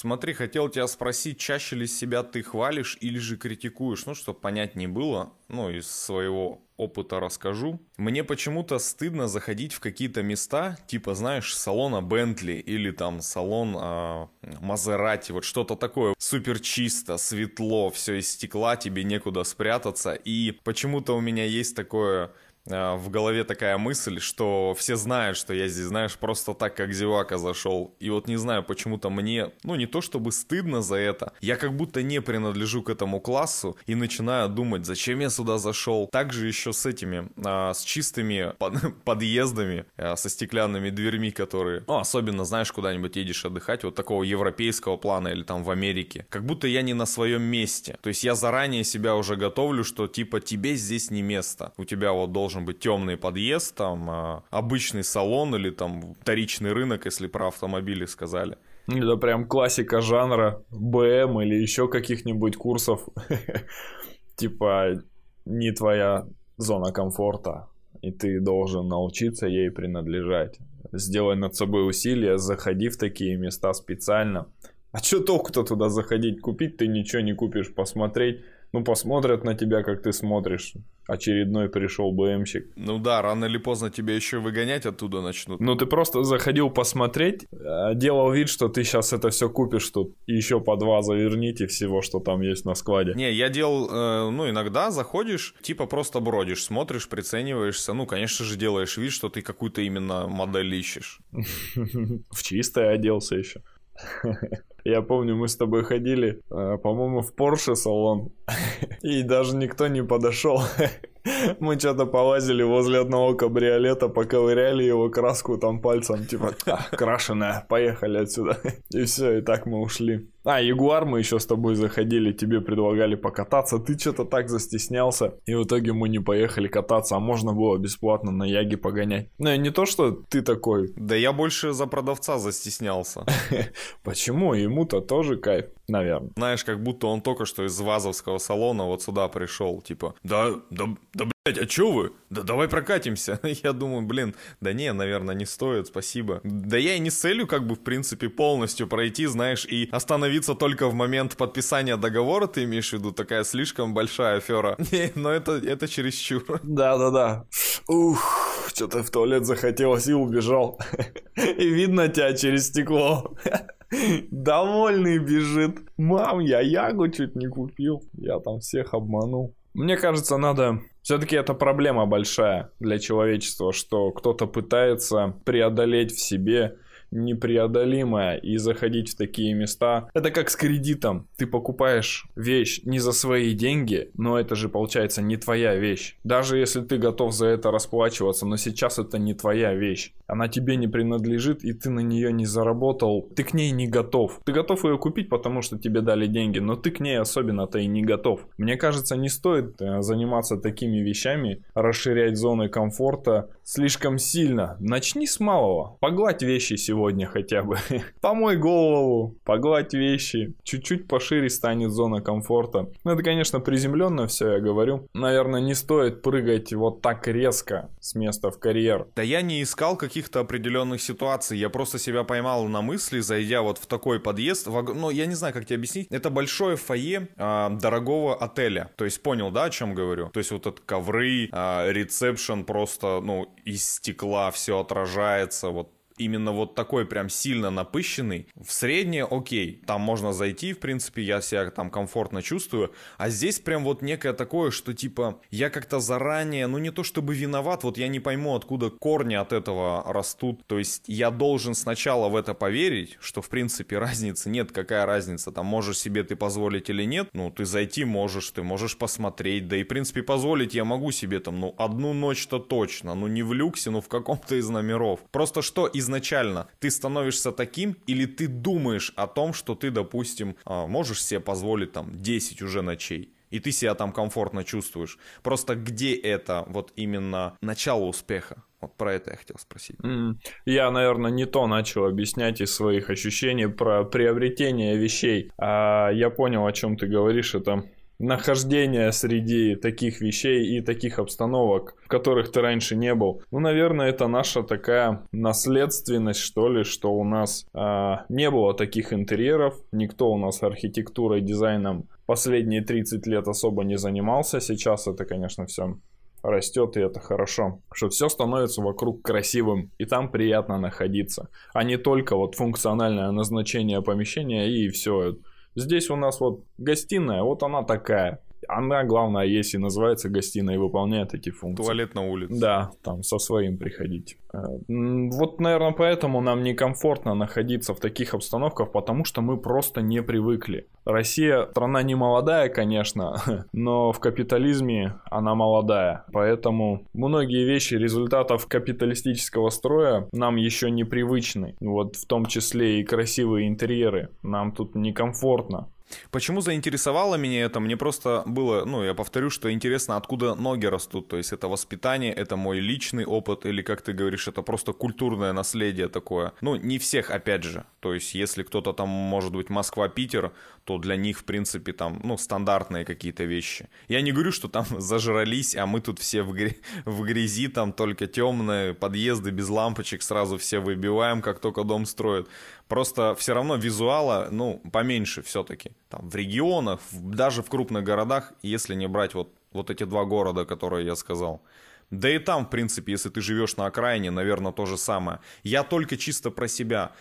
Смотри, хотел тебя спросить, чаще ли себя ты хвалишь или же критикуешь? Ну, чтобы понять не было, ну, из своего опыта расскажу. Мне почему-то стыдно заходить в какие-то места, типа, знаешь, салона Бентли или там салон э, Мазерати, вот что-то такое. Супер чисто, светло, все из стекла, тебе некуда спрятаться. И почему-то у меня есть такое в голове такая мысль, что все знают, что я здесь, знаешь, просто так, как зевака зашел. И вот не знаю, почему-то мне, ну не то чтобы стыдно за это, я как будто не принадлежу к этому классу и начинаю думать, зачем я сюда зашел. Также еще с этими, а, с чистыми под, подъездами, а, со стеклянными дверьми, которые, ну особенно, знаешь, куда-нибудь едешь отдыхать, вот такого европейского плана или там в Америке. Как будто я не на своем месте. То есть я заранее себя уже готовлю, что типа тебе здесь не место. У тебя вот должен должен быть темный подъезд, там а, обычный салон или там вторичный рынок, если про автомобили сказали. Это прям классика жанра БМ или еще каких-нибудь курсов. Типа не твоя зона комфорта, и ты должен научиться ей принадлежать. Сделай над собой усилия, заходи в такие места специально. А что толку-то туда заходить? Купить ты ничего не купишь, посмотреть ну, посмотрят на тебя, как ты смотришь. Очередной пришел БМщик. Ну да, рано или поздно тебя еще выгонять оттуда начнут. Ну, ты просто заходил посмотреть, а, делал вид, что ты сейчас это все купишь тут. И еще по два заверните всего, что там есть на складе. Не, я делал, э, ну, иногда заходишь, типа просто бродишь, смотришь, прицениваешься. Ну, конечно же, делаешь вид, что ты какую-то именно модель ищешь. В чистое оделся еще. Я помню, мы с тобой ходили, э, по-моему, в Porsche салон, и даже никто не подошел. Мы что-то полазили возле одного кабриолета, поковыряли его краску там пальцем, типа, крашеная, поехали отсюда. И все, и так мы ушли. А, Ягуар мы еще с тобой заходили, тебе предлагали покататься, ты что-то так застеснялся, и в итоге мы не поехали кататься, а можно было бесплатно на Яге погонять. Ну, не то, что ты такой. Да я больше за продавца застеснялся. Почему? Ему-то тоже кайф, наверное. Знаешь, как будто он только что из Вазовского салона вот сюда пришел, типа, да, да, да, блядь, а чё вы? Да давай прокатимся. Я думаю, блин, да не, наверное, не стоит, спасибо. Да я и не с целью, как бы, в принципе, полностью пройти, знаешь, и остановиться только в момент подписания договора, ты имеешь в виду, такая слишком большая афера. Не, но это, это чересчур. Да-да-да. Ух, что-то в туалет захотелось и убежал. И видно тебя через стекло. Довольный бежит. Мам, я ягу чуть не купил. Я там всех обманул. Мне кажется, надо... Все-таки это проблема большая для человечества, что кто-то пытается преодолеть в себе непреодолимое и заходить в такие места. Это как с кредитом. Ты покупаешь вещь не за свои деньги, но это же получается не твоя вещь. Даже если ты готов за это расплачиваться, но сейчас это не твоя вещь. Она тебе не принадлежит, и ты на нее не заработал. Ты к ней не готов. Ты готов ее купить, потому что тебе дали деньги, но ты к ней особенно-то и не готов. Мне кажется, не стоит э, заниматься такими вещами, расширять зоны комфорта слишком сильно. Начни с малого. Погладь вещи сегодня сегодня хотя бы. Помой голову, погладь вещи, чуть-чуть пошире станет зона комфорта. Ну, это, конечно, приземленно все, я говорю. Наверное, не стоит прыгать вот так резко с места в карьер. Да я не искал каких-то определенных ситуаций, я просто себя поймал на мысли, зайдя вот в такой подъезд. В... Ну, я не знаю, как тебе объяснить. Это большое фойе а, дорогого отеля. То есть, понял, да, о чем говорю? То есть, вот этот ковры, а, ресепшн просто, ну, из стекла все отражается, вот именно вот такой прям сильно напыщенный, в среднее окей, там можно зайти, в принципе, я себя там комфортно чувствую, а здесь прям вот некое такое, что типа я как-то заранее, ну не то чтобы виноват, вот я не пойму, откуда корни от этого растут, то есть я должен сначала в это поверить, что в принципе разницы нет, какая разница, там можешь себе ты позволить или нет, ну ты зайти можешь, ты можешь посмотреть, да и в принципе позволить я могу себе там, ну одну ночь-то точно, ну не в люксе, ну в каком-то из номеров, просто что из изначально ты становишься таким, или ты думаешь о том, что ты, допустим, а, можешь себе позволить там 10 уже ночей, и ты себя там комфортно чувствуешь. Просто где это вот именно начало успеха? Вот про это я хотел спросить. Я, наверное, не то начал объяснять из своих ощущений про приобретение вещей. А я понял, о чем ты говоришь. Это нахождение среди таких вещей и таких обстановок, в которых ты раньше не был. Ну, наверное, это наша такая наследственность, что ли, что у нас э, не было таких интерьеров, никто у нас архитектурой, дизайном последние 30 лет особо не занимался. Сейчас это, конечно, все растет, и это хорошо. Что все становится вокруг красивым, и там приятно находиться. А не только вот функциональное назначение помещения и все. Здесь у нас вот гостиная, вот она такая она, главное, если называется гостиной и выполняет эти функции. Туалет на улице. Да, там со своим приходить. Э, вот, наверное, поэтому нам некомфортно находиться в таких обстановках, потому что мы просто не привыкли. Россия страна не молодая, конечно, но в капитализме она молодая. Поэтому многие вещи результатов капиталистического строя нам еще непривычны. Вот в том числе и красивые интерьеры. Нам тут некомфортно. Почему заинтересовало меня это? Мне просто было, ну, я повторю, что интересно, откуда ноги растут. То есть это воспитание, это мой личный опыт, или, как ты говоришь, это просто культурное наследие такое. Ну, не всех, опять же. То есть если кто-то там, может быть, Москва-Питер, то для них, в принципе, там, ну, стандартные какие-то вещи. Я не говорю, что там зажрались, а мы тут все в грязи, там только темные подъезды без лампочек, сразу все выбиваем, как только дом строят. Просто все равно визуала, ну, поменьше все-таки. Там в регионах, даже в крупных городах, если не брать вот, вот эти два города, которые я сказал. Да и там, в принципе, если ты живешь на окраине, наверное, то же самое. Я только чисто про себя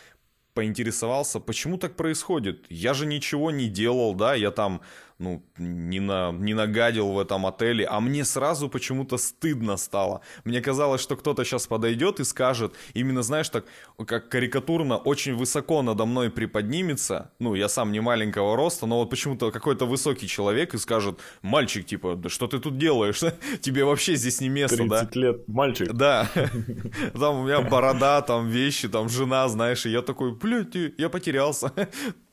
поинтересовался, почему так происходит. Я же ничего не делал, да, я там ну, не, на, не нагадил в этом отеле, а мне сразу почему-то стыдно стало. Мне казалось, что кто-то сейчас подойдет и скажет, именно, знаешь, так, как карикатурно, очень высоко надо мной приподнимется, ну, я сам не маленького роста, но вот почему-то какой-то высокий человек и скажет, мальчик, типа, да что ты тут делаешь? Тебе вообще здесь не место, 30 да? 30 лет, мальчик. Да. Там у меня борода, там вещи, там жена, знаешь, и я такой, блядь, я потерялся.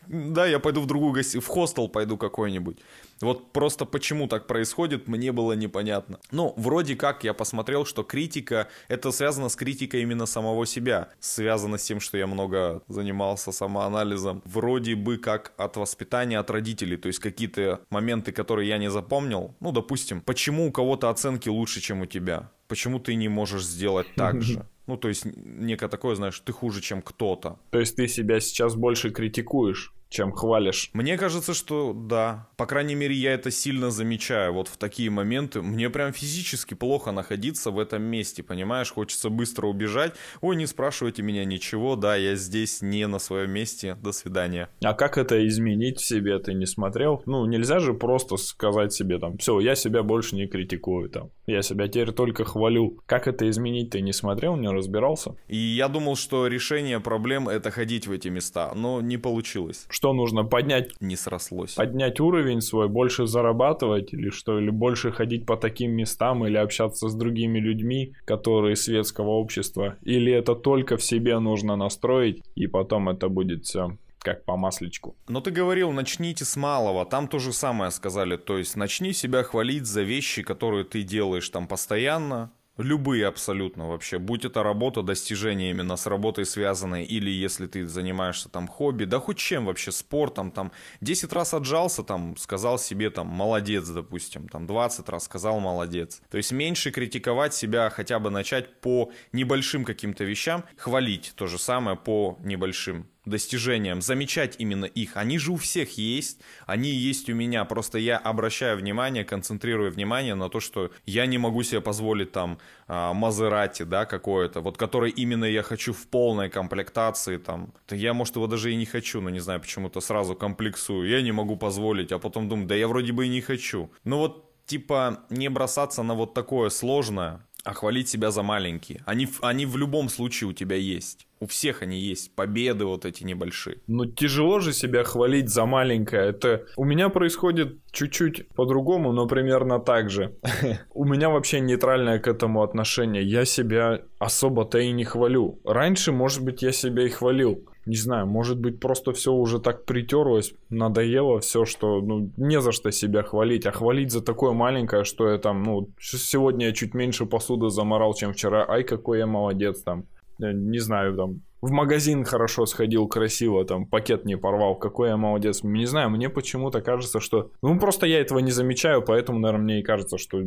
Да, я пойду в другую гостиницу, в хостел пойду какой-нибудь. Вот просто почему так происходит, мне было непонятно. Ну, вроде как я посмотрел, что критика, это связано с критикой именно самого себя. Связано с тем, что я много занимался самоанализом. Вроде бы как от воспитания, от родителей. То есть какие-то моменты, которые я не запомнил. Ну, допустим, почему у кого-то оценки лучше, чем у тебя? Почему ты не можешь сделать так же? Ну, то есть, некое такое, знаешь, ты хуже, чем кто-то. То есть, ты себя сейчас больше критикуешь? Чем хвалишь. Мне кажется, что да. По крайней мере, я это сильно замечаю. Вот в такие моменты мне прям физически плохо находиться в этом месте, понимаешь? Хочется быстро убежать. Ой, не спрашивайте меня ничего, да, я здесь не на своем месте. До свидания. А как это изменить в себе? Ты не смотрел? Ну, нельзя же просто сказать себе там, все, я себя больше не критикую там. Я себя теперь только хвалю. Как это изменить? Ты не смотрел, не разбирался? И я думал, что решение проблем это ходить в эти места, но не получилось. Что нужно поднять? Не срослось. Поднять уровень свой, больше зарабатывать или что? Или больше ходить по таким местам или общаться с другими людьми, которые светского общества? Или это только в себе нужно настроить и потом это будет все как по масличку. Но ты говорил, начните с малого. Там то же самое сказали. То есть начни себя хвалить за вещи, которые ты делаешь там постоянно, Любые абсолютно вообще. Будь это работа, достижения именно с работой связанные, или если ты занимаешься там хобби, да хоть чем вообще, спортом, там 10 раз отжался, там сказал себе там молодец, допустим, там 20 раз сказал молодец. То есть меньше критиковать себя, хотя бы начать по небольшим каким-то вещам, хвалить то же самое по небольшим достижениям, замечать именно их. Они же у всех есть, они есть у меня, просто я обращаю внимание, концентрирую внимание на то, что я не могу себе позволить там а, Мазерати, да, какое-то, вот который именно я хочу в полной комплектации, там, я, может, его даже и не хочу, но не знаю, почему-то сразу комплексую, я не могу позволить, а потом думаю, да я вроде бы и не хочу. Ну вот, типа, не бросаться на вот такое сложное, а хвалить себя за маленькие. Они, они в любом случае у тебя есть. У всех они есть, победы вот эти небольшие. Ну тяжело же себя хвалить за маленькое. Это у меня происходит чуть-чуть по-другому, но примерно так же. У меня вообще нейтральное к этому отношение. Я себя особо-то и не хвалю. Раньше, может быть, я себя и хвалил не знаю, может быть, просто все уже так притерлось, надоело все, что, ну, не за что себя хвалить, а хвалить за такое маленькое, что я там, ну, сегодня я чуть меньше посуды заморал, чем вчера, ай, какой я молодец там, не знаю, там, в магазин хорошо сходил, красиво, там, пакет не порвал, какой я молодец. Не знаю, мне почему-то кажется, что... Ну, просто я этого не замечаю, поэтому, наверное, мне и кажется, что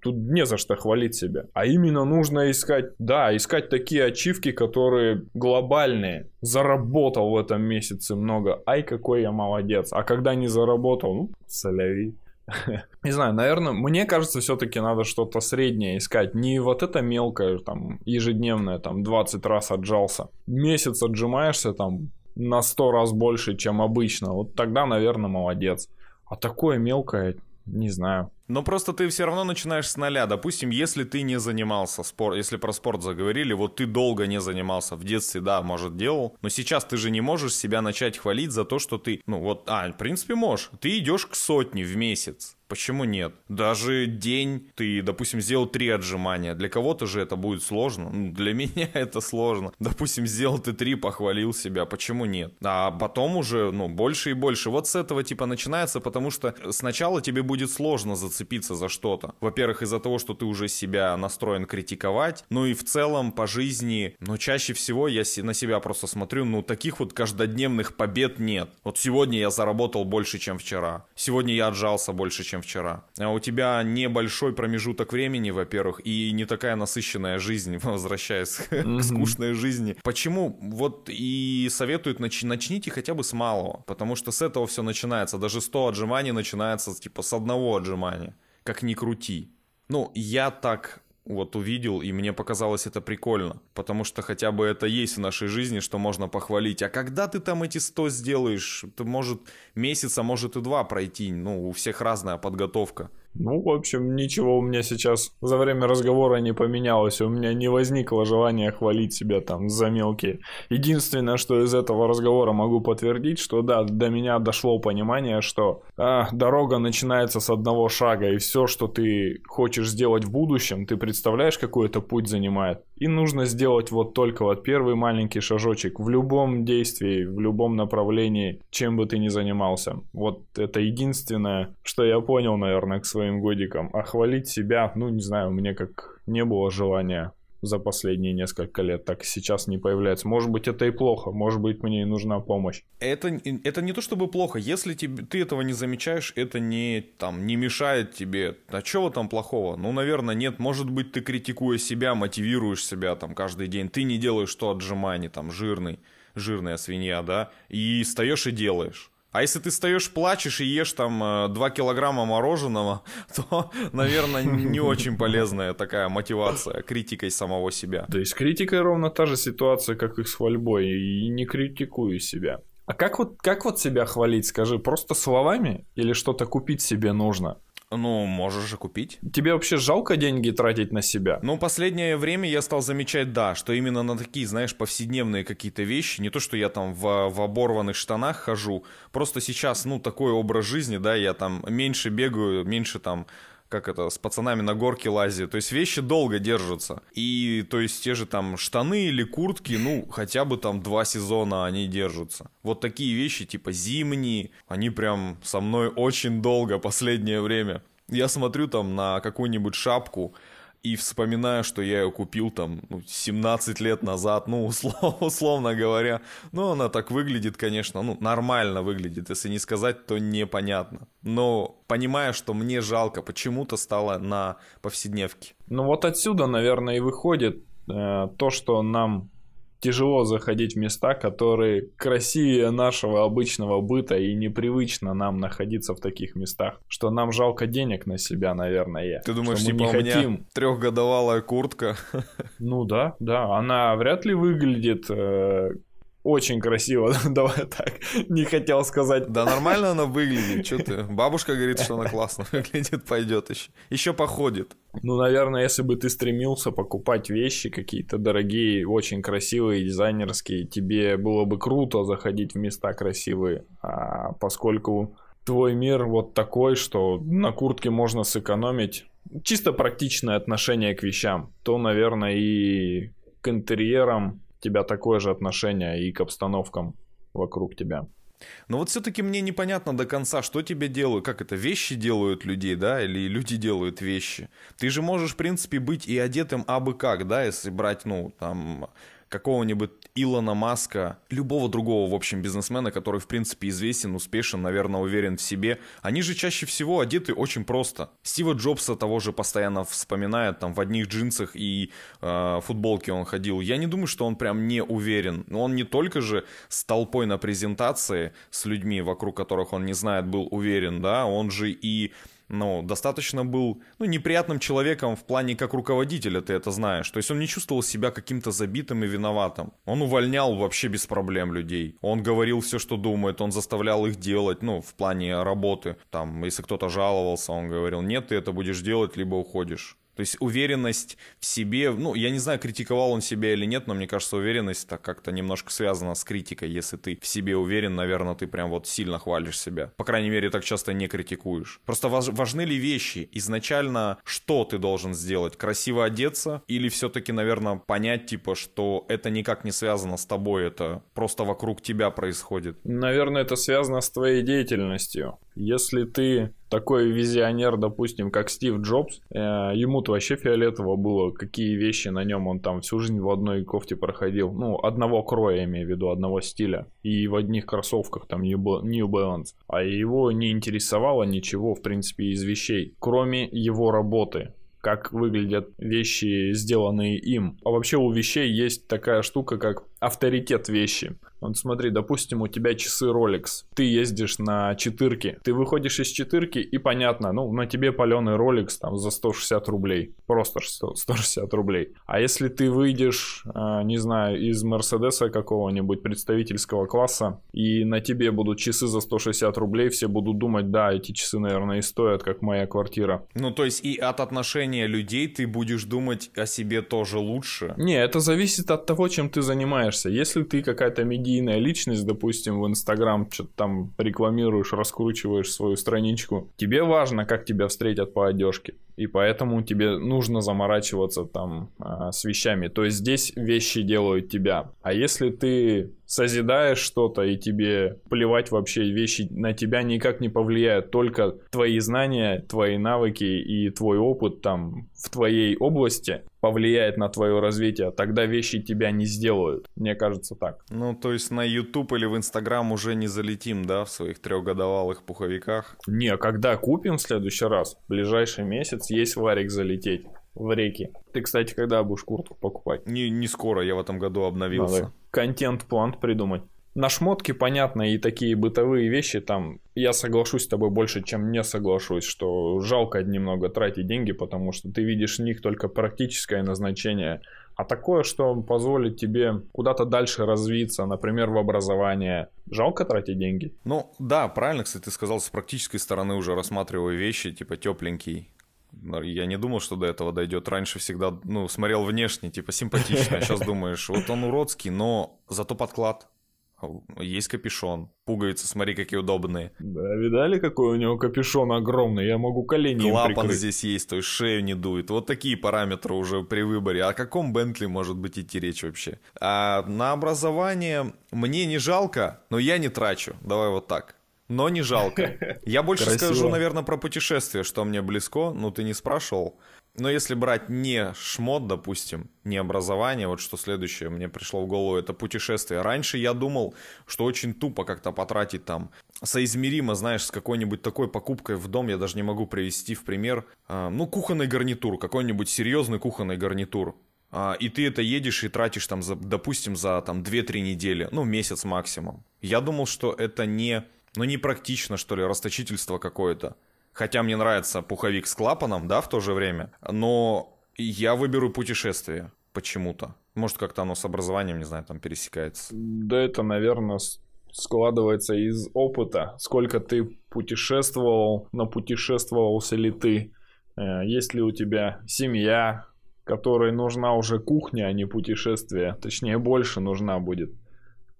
тут не за что хвалить себя. А именно нужно искать, да, искать такие ачивки, которые глобальные. Заработал в этом месяце много, ай, какой я молодец. А когда не заработал, ну, соляви. Не знаю, наверное, мне кажется, все-таки надо что-то среднее искать. Не вот это мелкое, там, ежедневное, там, 20 раз отжался. Месяц отжимаешься, там, на 100 раз больше, чем обычно. Вот тогда, наверное, молодец. А такое мелкое, не знаю. Но просто ты все равно начинаешь с нуля. Допустим, если ты не занимался спортом, если про спорт заговорили, вот ты долго не занимался. В детстве, да, может, делал. Но сейчас ты же не можешь себя начать хвалить за то, что ты, ну вот, а, в принципе, можешь. Ты идешь к сотне в месяц. Почему нет? Даже день ты, допустим, сделал три отжимания. Для кого-то же это будет сложно. Ну, для меня это сложно. Допустим, сделал ты три, похвалил себя. Почему нет? А потом уже, ну, больше и больше. Вот с этого типа начинается, потому что сначала тебе будет сложно зацепиться за что-то. Во-первых, из-за того, что ты уже себя настроен критиковать. Ну и в целом по жизни, ну, чаще всего я на себя просто смотрю, ну, таких вот каждодневных побед нет. Вот сегодня я заработал больше, чем вчера. Сегодня я отжался больше, чем вчера. А у тебя небольшой промежуток времени, во-первых, и не такая насыщенная жизнь, возвращаясь mm-hmm. к скучной жизни. Почему? Вот и советуют нач- начните хотя бы с малого, потому что с этого все начинается. Даже 100 отжиманий начинается типа с одного отжимания. Как ни крути. Ну, я так вот увидел, и мне показалось это прикольно, потому что хотя бы это есть в нашей жизни, что можно похвалить. А когда ты там эти 100 сделаешь, это может месяц, а может и два пройти, ну, у всех разная подготовка. Ну, в общем, ничего у меня сейчас за время разговора не поменялось. У меня не возникло желания хвалить себя там за мелкие. Единственное, что из этого разговора могу подтвердить, что да, до меня дошло понимание, что а, дорога начинается с одного шага, и все, что ты хочешь сделать в будущем, ты представляешь, какой это путь занимает. И нужно сделать вот только вот первый маленький шажочек в любом действии, в любом направлении, чем бы ты ни занимался. Вот это единственное, что я понял, наверное, к своим годикам. А хвалить себя, ну, не знаю, мне как не было желания за последние несколько лет, так сейчас не появляется. Может быть, это и плохо, может быть, мне и нужна помощь. Это, это не то чтобы плохо, если тебе, ты этого не замечаешь, это не, там, не мешает тебе. А чего там плохого? Ну, наверное, нет. Может быть, ты критикуя себя, мотивируешь себя там каждый день. Ты не делаешь то отжимание, там, жирный, жирная свинья, да, и встаешь и делаешь. А если ты встаешь, плачешь и ешь там 2 э, килограмма мороженого, то, наверное, не очень полезная такая мотивация критикой самого себя. То есть критикой ровно та же ситуация, как и с хвальбой, и не критикую себя. А как вот, как вот себя хвалить, скажи, просто словами или что-то купить себе нужно? Ну, можешь же купить. Тебе вообще жалко деньги тратить на себя? Ну, последнее время я стал замечать, да, что именно на такие, знаешь, повседневные какие-то вещи, не то, что я там в, в оборванных штанах хожу, просто сейчас, ну, такой образ жизни, да, я там меньше бегаю, меньше там как это, с пацанами на горке лазит. То есть вещи долго держатся. И то есть те же там штаны или куртки, ну, хотя бы там два сезона они держатся. Вот такие вещи, типа зимние, они прям со мной очень долго последнее время. Я смотрю там на какую-нибудь шапку, и вспоминаю, что я ее купил там ну, 17 лет назад, ну, услов, условно говоря. Ну, она так выглядит, конечно, ну, нормально выглядит, если не сказать, то непонятно. Но понимая, что мне жалко, почему-то стало на повседневке. Ну, вот отсюда, наверное, и выходит э, то, что нам тяжело заходить в места, которые красивее нашего обычного быта и непривычно нам находиться в таких местах, что нам жалко денег на себя, наверное. Ты думаешь, что типа не у меня трехгодовалая куртка? Ну да, да, она вряд ли выглядит э, очень красиво, давай так, не хотел сказать. Да нормально она выглядит, что ты, бабушка говорит, что она классно выглядит, пойдет еще, еще походит. Ну, наверное, если бы ты стремился покупать вещи какие-то дорогие, очень красивые, дизайнерские, тебе было бы круто заходить в места красивые, а поскольку твой мир вот такой, что на куртке можно сэкономить, чисто практичное отношение к вещам, то, наверное, и к интерьерам тебя такое же отношение и к обстановкам вокруг тебя. Но вот все-таки мне непонятно до конца, что тебе делают, как это, вещи делают людей, да, или люди делают вещи. Ты же можешь, в принципе, быть и одетым абы как, да, если брать, ну, там, какого-нибудь Илона Маска, любого другого, в общем, бизнесмена, который, в принципе, известен, успешен, наверное, уверен в себе, они же чаще всего одеты очень просто. Стива Джобса того же постоянно вспоминает, там, в одних джинсах и э, футболке он ходил. Я не думаю, что он прям не уверен. Но он не только же с толпой на презентации, с людьми, вокруг которых он не знает, был уверен, да, он же и ну, достаточно был, ну, неприятным человеком в плане как руководителя, ты это знаешь. То есть он не чувствовал себя каким-то забитым и виноватым. Он увольнял вообще без проблем людей. Он говорил все, что думает, он заставлял их делать, ну, в плане работы. Там, если кто-то жаловался, он говорил, нет, ты это будешь делать, либо уходишь. То есть уверенность в себе, ну, я не знаю, критиковал он себя или нет, но мне кажется, уверенность так как-то немножко связана с критикой. Если ты в себе уверен, наверное, ты прям вот сильно хвалишь себя. По крайней мере, так часто не критикуешь. Просто важ, важны ли вещи? Изначально, что ты должен сделать? Красиво одеться? Или все-таки, наверное, понять, типа, что это никак не связано с тобой, это просто вокруг тебя происходит? Наверное, это связано с твоей деятельностью. Если ты такой визионер, допустим, как Стив Джобс, э, ему-то вообще фиолетово было, какие вещи на нем он там всю жизнь в одной кофте проходил. Ну, одного кроя, я имею в виду, одного стиля. И в одних кроссовках там New Balance. А его не интересовало ничего, в принципе, из вещей, кроме его работы как выглядят вещи, сделанные им. А вообще у вещей есть такая штука, как авторитет вещи. Вот смотри, допустим, у тебя часы Rolex, ты ездишь на четырке, ты выходишь из четырки и понятно, ну, на тебе паленый Rolex там за 160 рублей, просто 160 рублей. А если ты выйдешь, а, не знаю, из Мерседеса какого-нибудь представительского класса, и на тебе будут часы за 160 рублей, все будут думать, да, эти часы, наверное, и стоят, как моя квартира. Ну, то есть и от отношения людей ты будешь думать о себе тоже лучше? Не, это зависит от того, чем ты занимаешься. Если ты какая-то медийная личность, допустим, в Инстаграм что-то там рекламируешь, раскручиваешь свою страничку, тебе важно, как тебя встретят по одежке. И поэтому тебе нужно заморачиваться там а, с вещами. То есть здесь вещи делают тебя. А если ты созидаешь что-то и тебе плевать вообще, вещи на тебя никак не повлияют, только твои знания, твои навыки и твой опыт там в твоей области повлияет на твое развитие, тогда вещи тебя не сделают. Мне кажется так. Ну, то есть на YouTube или в Instagram уже не залетим, да, в своих трехгодовалых пуховиках? Не, когда купим в следующий раз, в ближайший месяц, есть варик залететь в реки. Ты, кстати, когда будешь куртку покупать? Не, не скоро, я в этом году обновился. Надо контент-план придумать. На шмотки, понятно, и такие бытовые вещи, там, я соглашусь с тобой больше, чем не соглашусь, что жалко немного тратить деньги, потому что ты видишь в них только практическое назначение, а такое, что позволит тебе куда-то дальше развиться, например, в образование, жалко тратить деньги? Ну, да, правильно, кстати, ты сказал, с практической стороны уже рассматриваю вещи, типа тепленький, я не думал, что до этого дойдет. Раньше всегда, ну, смотрел внешне, типа, симпатично. А сейчас думаешь, вот он уродский, но зато подклад. Есть капюшон. Пуговицы, смотри, какие удобные. Да, видали, какой у него капюшон огромный? Я могу колени Клапан здесь есть, то есть шею не дует. Вот такие параметры уже при выборе. О каком Бентли может быть идти речь вообще? А на образование мне не жалко, но я не трачу. Давай вот так но не жалко. Я больше Красиво. скажу, наверное, про путешествие, что мне близко, ну ты не спрашивал. Но если брать не шмот, допустим, не образование, вот что следующее мне пришло в голову, это путешествие. Раньше я думал, что очень тупо как-то потратить там соизмеримо, знаешь, с какой-нибудь такой покупкой в дом, я даже не могу привести в пример, а, ну, кухонный гарнитур, какой-нибудь серьезный кухонный гарнитур. А, и ты это едешь и тратишь там, за, допустим, за там 2-3 недели, ну, месяц максимум. Я думал, что это не ну, непрактично, что ли, расточительство какое-то. Хотя мне нравится пуховик с клапаном, да, в то же время. Но я выберу путешествие почему-то. Может, как-то оно с образованием, не знаю, там пересекается. Да это, наверное, складывается из опыта. Сколько ты путешествовал, напутешествовался ли ты. Э, есть ли у тебя семья, которой нужна уже кухня, а не путешествие. Точнее, больше нужна будет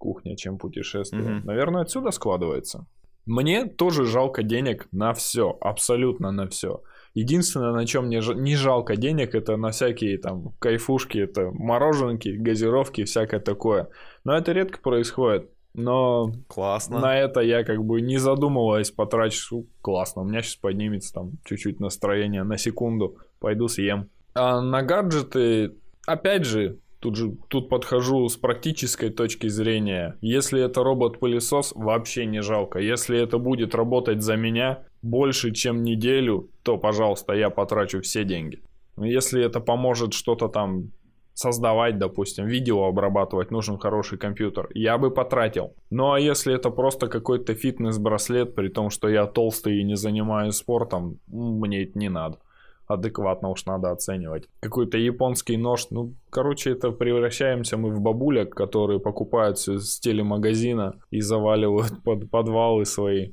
кухня, чем путешествие. Mm-hmm. Наверное, отсюда складывается. Мне тоже жалко денег на все, абсолютно на все. Единственное, на чем мне не жалко денег, это на всякие там кайфушки, это мороженки, газировки, всякое такое. Но это редко происходит. Но классно. на это я как бы не задумываясь потрачу. Классно, у меня сейчас поднимется там чуть-чуть настроение на секунду. Пойду съем. А на гаджеты, опять же, Тут же тут подхожу с практической точки зрения. Если это робот-пылесос, вообще не жалко. Если это будет работать за меня больше, чем неделю, то, пожалуйста, я потрачу все деньги. Если это поможет что-то там создавать, допустим, видео обрабатывать, нужен хороший компьютер, я бы потратил. Ну а если это просто какой-то фитнес-браслет, при том, что я толстый и не занимаюсь спортом, мне это не надо адекватно уж надо оценивать. Какой-то японский нож, ну, короче, это превращаемся мы в бабулек, которые покупают все с телемагазина и заваливают под подвалы свои,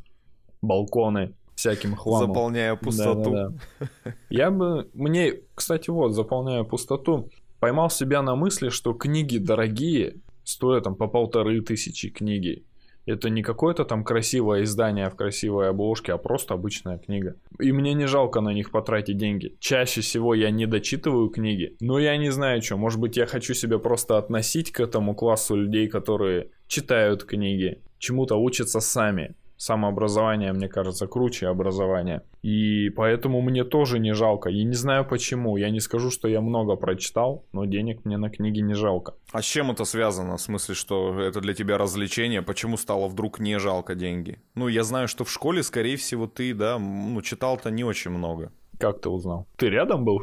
балконы всяким хламом. Заполняя пустоту. Да, да, да. Я бы, мне, кстати, вот, заполняя пустоту, поймал себя на мысли, что книги дорогие, стоят там по полторы тысячи книги. Это не какое-то там красивое издание в красивой обложке, а просто обычная книга. И мне не жалко на них потратить деньги. Чаще всего я не дочитываю книги, но я не знаю что. Может быть, я хочу себя просто относить к этому классу людей, которые читают книги, чему-то учатся сами самообразование, мне кажется, круче образования. И поэтому мне тоже не жалко. Я не знаю почему. Я не скажу, что я много прочитал, но денег мне на книги не жалко. А с чем это связано? В смысле, что это для тебя развлечение? Почему стало вдруг не жалко деньги? Ну, я знаю, что в школе, скорее всего, ты, да, ну, читал-то не очень много. Как ты узнал? Ты рядом был?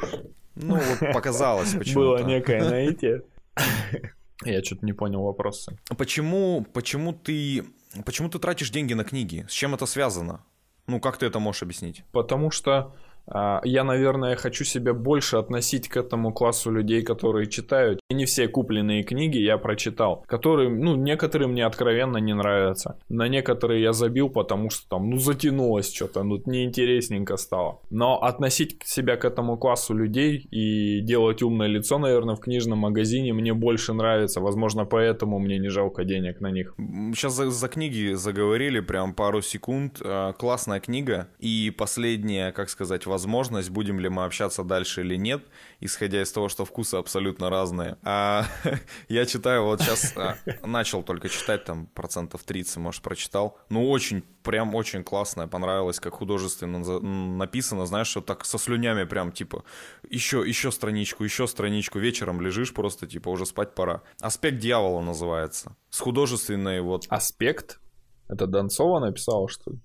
Ну, вот показалось почему-то. Было некое наитие. Я что-то не понял вопроса. Почему, почему ты Почему ты тратишь деньги на книги? С чем это связано? Ну, как ты это можешь объяснить? Потому что я, наверное, хочу себя больше относить к этому классу людей, которые читают. И не все купленные книги я прочитал, которые, ну, некоторые мне откровенно не нравятся. На некоторые я забил, потому что там, ну, затянулось что-то, ну, неинтересненько стало. Но относить себя к этому классу людей и делать умное лицо, наверное, в книжном магазине мне больше нравится. Возможно, поэтому мне не жалко денег на них. Сейчас за, за книги заговорили прям пару секунд. А, классная книга. И последняя, как сказать, будем ли мы общаться дальше или нет, исходя из того, что вкусы абсолютно разные. А, я читаю, вот сейчас а, начал только читать, там процентов 30, может, прочитал. Ну, очень, прям очень классное, понравилось, как художественно написано, знаешь, что так со слюнями прям, типа, еще, еще страничку, еще страничку, вечером лежишь просто, типа, уже спать пора. «Аспект дьявола» называется. С художественной вот... «Аспект»? Это Донцова написала, что ли?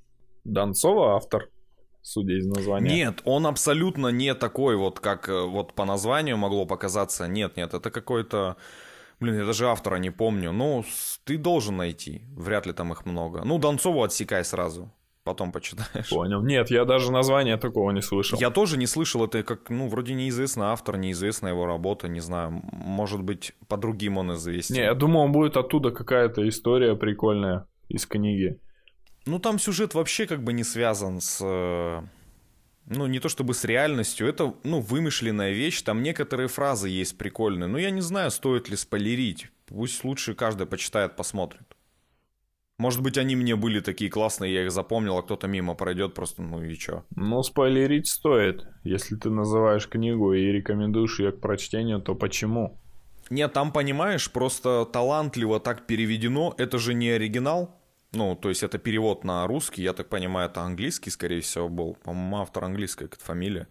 Донцова автор? Судя из названия. Нет, он абсолютно не такой вот, как э, вот по названию могло показаться. Нет, нет, это какой-то... Блин, я даже автора не помню. Ну, ты должен найти. Вряд ли там их много. Ну, Донцову отсекай сразу. Потом почитаешь. Понял. Нет, я даже названия такого не слышал. Я тоже не слышал. Это как, ну, вроде неизвестный автор, неизвестна его работа, не знаю. Может быть, по другим он известен. Не, я думал, будет оттуда какая-то история прикольная из книги. Ну, там сюжет вообще как бы не связан с... Э, ну, не то чтобы с реальностью, это, ну, вымышленная вещь, там некоторые фразы есть прикольные, но я не знаю, стоит ли спойлерить. Пусть лучше каждый почитает, посмотрит. Может быть, они мне были такие классные, я их запомнил, а кто-то мимо пройдет просто, ну и чё. Ну, спойлерить стоит. Если ты называешь книгу и рекомендуешь ее к прочтению, то почему? Нет, там, понимаешь, просто талантливо так переведено, это же не оригинал, ну, то есть это перевод на русский, я так понимаю, это английский, скорее всего, был. По-моему, автор английская какая-то фамилия.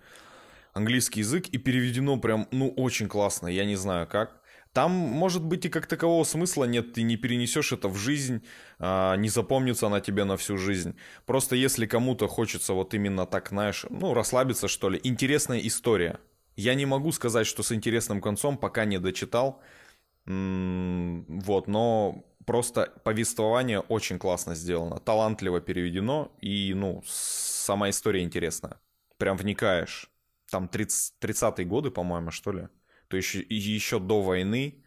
Английский язык и переведено прям, ну, очень классно, я не знаю как. Там, может быть, и как такового смысла нет, ты не перенесешь это в жизнь, а, не запомнится она тебе на всю жизнь. Просто если кому-то хочется вот именно так, знаешь, ну, расслабиться, что ли, интересная история. Я не могу сказать, что с интересным концом, пока не дочитал. М -м вот, но просто повествование очень классно сделано, талантливо переведено, и, ну, сама история интересная. Прям вникаешь. Там 30, 30-е годы, по-моему, что ли? То есть еще до войны.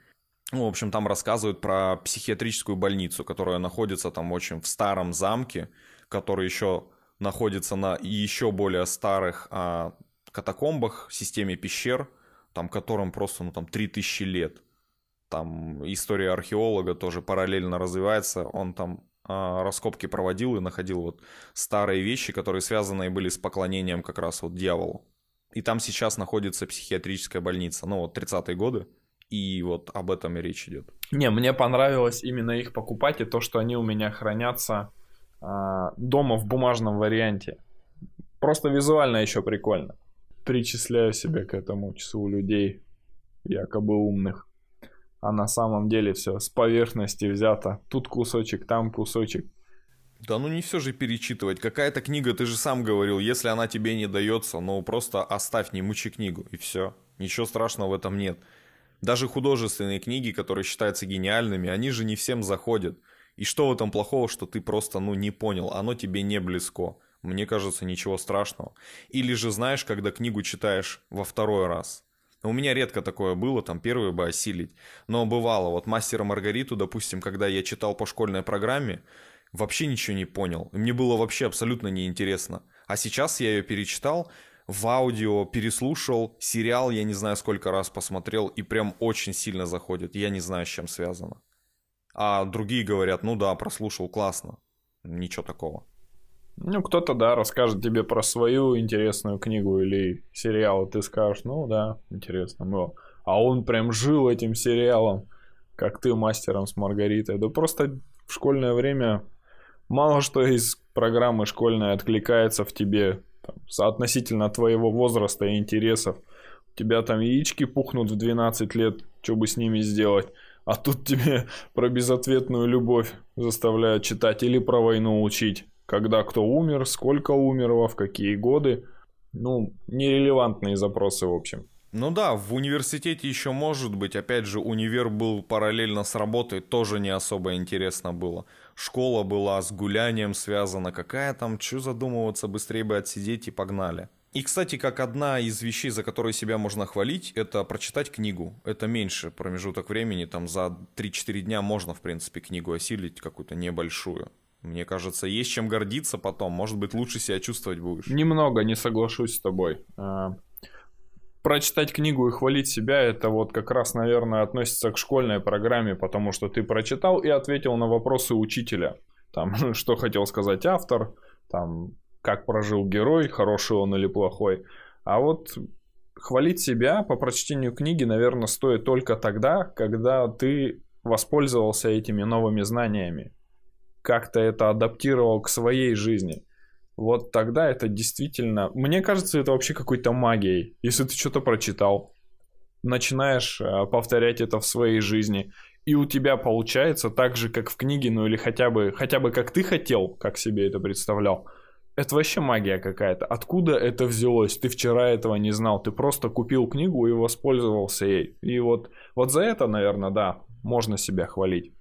Ну, в общем, там рассказывают про психиатрическую больницу, которая находится там очень в старом замке, который еще находится на еще более старых а, катакомбах, системе пещер, там которым просто, ну, там 3000 лет там история археолога тоже параллельно развивается. Он там а, раскопки проводил и находил вот старые вещи, которые связаны были с поклонением как раз вот дьяволу. И там сейчас находится психиатрическая больница, ну вот 30-е годы, и вот об этом и речь идет. Не, мне понравилось именно их покупать и то, что они у меня хранятся э, дома в бумажном варианте. Просто визуально еще прикольно. Причисляю себя к этому числу людей, якобы умных. А на самом деле все с поверхности взято. Тут кусочек, там кусочек. Да ну не все же перечитывать. Какая-то книга, ты же сам говорил, если она тебе не дается, ну просто оставь, не мучи книгу, и все. Ничего страшного в этом нет. Даже художественные книги, которые считаются гениальными, они же не всем заходят. И что в этом плохого, что ты просто, ну, не понял, оно тебе не близко. Мне кажется, ничего страшного. Или же знаешь, когда книгу читаешь во второй раз. У меня редко такое было, там первый бы осилить. Но бывало, вот «Мастера Маргариту», допустим, когда я читал по школьной программе, вообще ничего не понял. Мне было вообще абсолютно неинтересно. А сейчас я ее перечитал, в аудио переслушал, сериал я не знаю сколько раз посмотрел, и прям очень сильно заходит. Я не знаю, с чем связано. А другие говорят, ну да, прослушал, классно. Ничего такого. Ну, кто-то, да, расскажет тебе про свою интересную книгу или сериал, и ты скажешь, ну да, интересно было. А он прям жил этим сериалом, как ты мастером с Маргаритой. Да просто в школьное время мало что из программы школьной откликается в тебе там, относительно твоего возраста и интересов. У тебя там яички пухнут в 12 лет, что бы с ними сделать. А тут тебе про безответную любовь заставляют читать или про войну учить когда кто умер, сколько умерло, в какие годы. Ну, нерелевантные запросы, в общем. Ну да, в университете еще может быть. Опять же, универ был параллельно с работой, тоже не особо интересно было. Школа была с гулянием связана. Какая там, что задумываться, быстрее бы отсидеть и погнали. И, кстати, как одна из вещей, за которые себя можно хвалить, это прочитать книгу. Это меньше промежуток времени, там за 3-4 дня можно, в принципе, книгу осилить какую-то небольшую. Мне кажется, есть чем гордиться потом. Может быть, лучше себя чувствовать будешь. Немного не соглашусь с тобой. А, прочитать книгу и хвалить себя, это вот как раз, наверное, относится к школьной программе, потому что ты прочитал и ответил на вопросы учителя. Там, что хотел сказать автор, там, как прожил герой, хороший он или плохой. А вот хвалить себя по прочтению книги, наверное, стоит только тогда, когда ты воспользовался этими новыми знаниями как-то это адаптировал к своей жизни, вот тогда это действительно... Мне кажется, это вообще какой-то магией. Если ты что-то прочитал, начинаешь э, повторять это в своей жизни, и у тебя получается так же, как в книге, ну или хотя бы, хотя бы как ты хотел, как себе это представлял. Это вообще магия какая-то. Откуда это взялось? Ты вчера этого не знал. Ты просто купил книгу и воспользовался ей. И вот, вот за это, наверное, да, можно себя хвалить.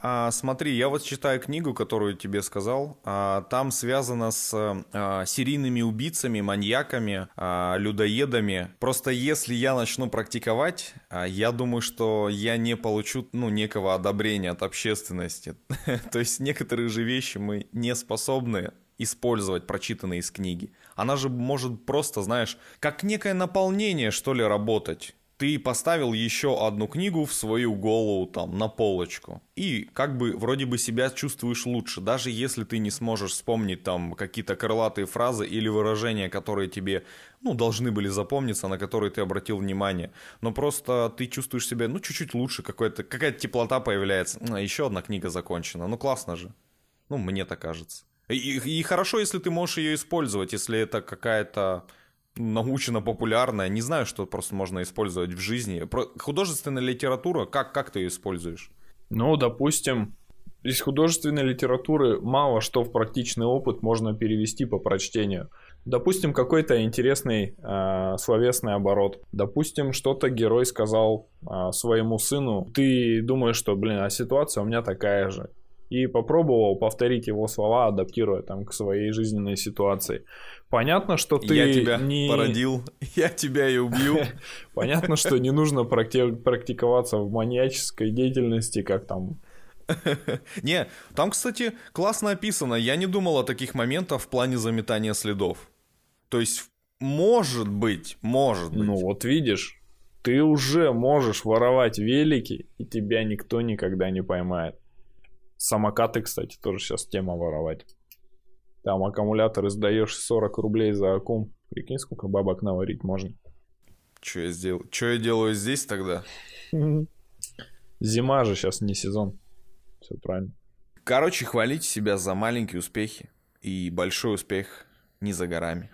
А, смотри, я вот читаю книгу, которую тебе сказал. А, там связано с а, серийными убийцами, маньяками, а, людоедами. Просто если я начну практиковать, а, я думаю, что я не получу ну, некого одобрения от общественности. То есть некоторые же вещи мы не способны использовать прочитанные из книги. Она же может просто, знаешь, как некое наполнение, что ли, работать ты поставил еще одну книгу в свою голову там на полочку. И как бы вроде бы себя чувствуешь лучше, даже если ты не сможешь вспомнить там какие-то крылатые фразы или выражения, которые тебе, ну, должны были запомниться, на которые ты обратил внимание. Но просто ты чувствуешь себя, ну, чуть-чуть лучше, какая-то какая теплота появляется. А, еще одна книга закончена. Ну, классно же. Ну, мне так кажется. И, и хорошо, если ты можешь ее использовать, если это какая-то научно-популярная. Не знаю, что просто можно использовать в жизни. Про... Художественная литература, как, как ты ее используешь? Ну, допустим, из художественной литературы мало что в практичный опыт можно перевести по прочтению. Допустим, какой-то интересный э, словесный оборот. Допустим, что-то герой сказал э, своему сыну. Ты думаешь, что, блин, а ситуация у меня такая же и попробовал повторить его слова, адаптируя там к своей жизненной ситуации. Понятно, что ты я тебя не... породил, я тебя и убью. Понятно, что не нужно практиковаться в маньяческой деятельности, как там не, там, кстати, классно описано. Я не думал о таких моментах в плане заметания следов. То есть, может быть, может быть. Ну вот видишь, ты уже можешь воровать велики, и тебя никто никогда не поймает. Самокаты, кстати, тоже сейчас тема воровать. Там аккумулятор сдаешь 40 рублей за аккум. Прикинь, сколько бабок наварить можно. Что я сделал? Что я делаю здесь тогда? Зима же сейчас не сезон. Все правильно. Короче, хвалите себя за маленькие успехи. И большой успех не за горами.